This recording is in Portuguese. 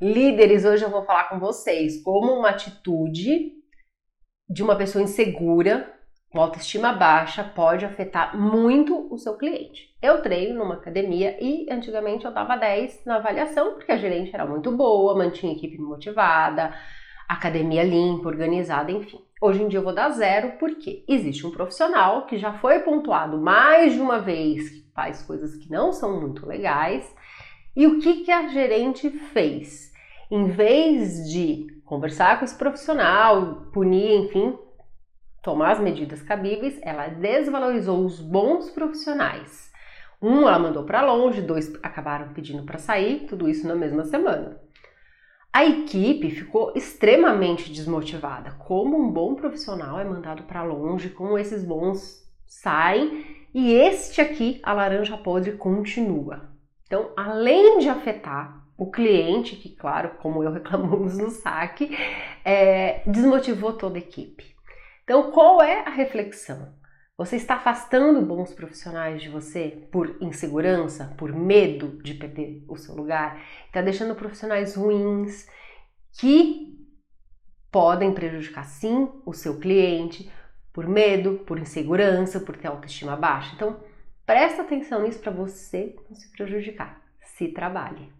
Líderes, hoje eu vou falar com vocês como uma atitude de uma pessoa insegura, com autoestima baixa, pode afetar muito o seu cliente. Eu treino numa academia e antigamente eu dava 10 na avaliação, porque a gerente era muito boa, mantinha a equipe motivada, academia limpa, organizada, enfim. Hoje em dia eu vou dar zero porque existe um profissional que já foi pontuado mais de uma vez que faz coisas que não são muito legais. E o que, que a gerente fez? Em vez de conversar com esse profissional, punir, enfim, tomar as medidas cabíveis, ela desvalorizou os bons profissionais. Um ela mandou para longe, dois acabaram pedindo para sair, tudo isso na mesma semana. A equipe ficou extremamente desmotivada. Como um bom profissional é mandado para longe, como esses bons saem e este aqui, a laranja podre, continua. Então, além de afetar o cliente, que, claro, como eu reclamamos no saque, é, desmotivou toda a equipe. Então, qual é a reflexão? Você está afastando bons profissionais de você por insegurança, por medo de perder o seu lugar? Está deixando profissionais ruins que podem prejudicar sim o seu cliente por medo, por insegurança, por ter autoestima baixa. Então, presta atenção nisso para você não se prejudicar. Se trabalhe.